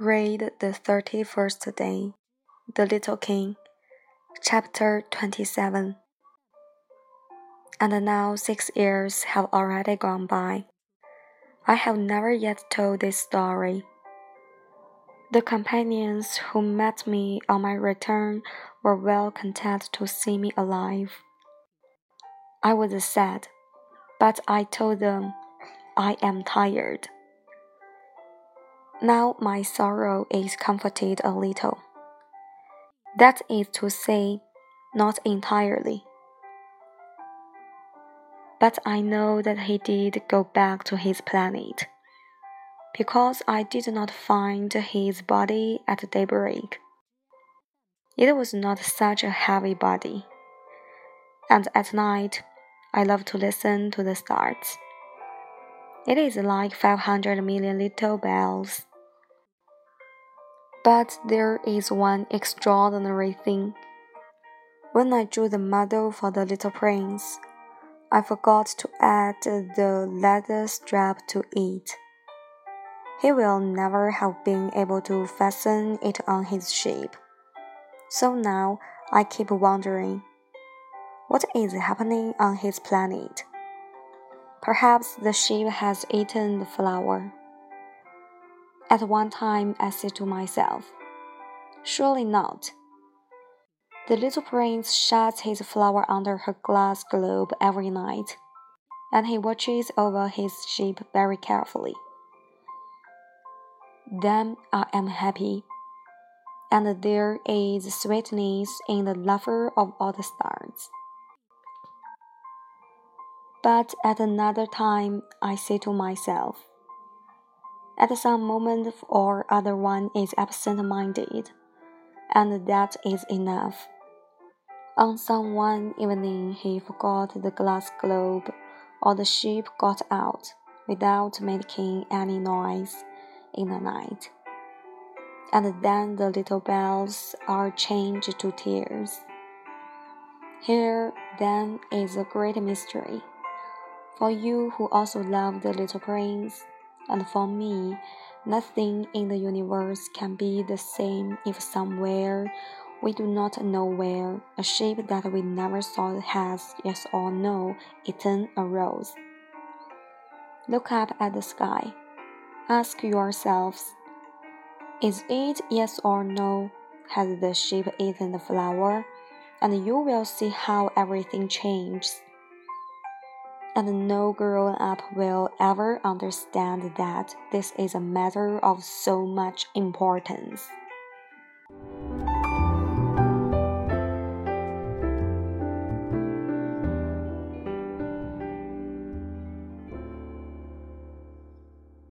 Read the thirty-first day, The Little King, chapter twenty-seven. And now six years have already gone by. I have never yet told this story. The companions who met me on my return were well content to see me alive. I was sad, but I told them I am tired. Now my sorrow is comforted a little. That is to say, not entirely. But I know that he did go back to his planet, because I did not find his body at daybreak. It was not such a heavy body, and at night I love to listen to the stars. It is like 500 million little bells. But there is one extraordinary thing. When I drew the model for the little prince, I forgot to add the leather strap to it. He will never have been able to fasten it on his ship. So now I keep wondering what is happening on his planet? Perhaps the sheep has eaten the flower. At one time, I said to myself, Surely not. The little prince shuts his flower under her glass globe every night, and he watches over his sheep very carefully. Then I am happy, and there is sweetness in the laughter of all the stars. But at another time, I say to myself, at some moment or other one is absent minded, and that is enough. On some one evening, he forgot the glass globe, or the sheep got out without making any noise in the night. And then the little bells are changed to tears. Here, then, is a great mystery. For you who also love the little prince, and for me, nothing in the universe can be the same if somewhere, we do not know where, a sheep that we never saw has, yes or no, eaten a rose. Look up at the sky. Ask yourselves, is it yes or no? Has the sheep eaten the flower? And you will see how everything changes and no grown up will ever understand that this is a matter of so much importance.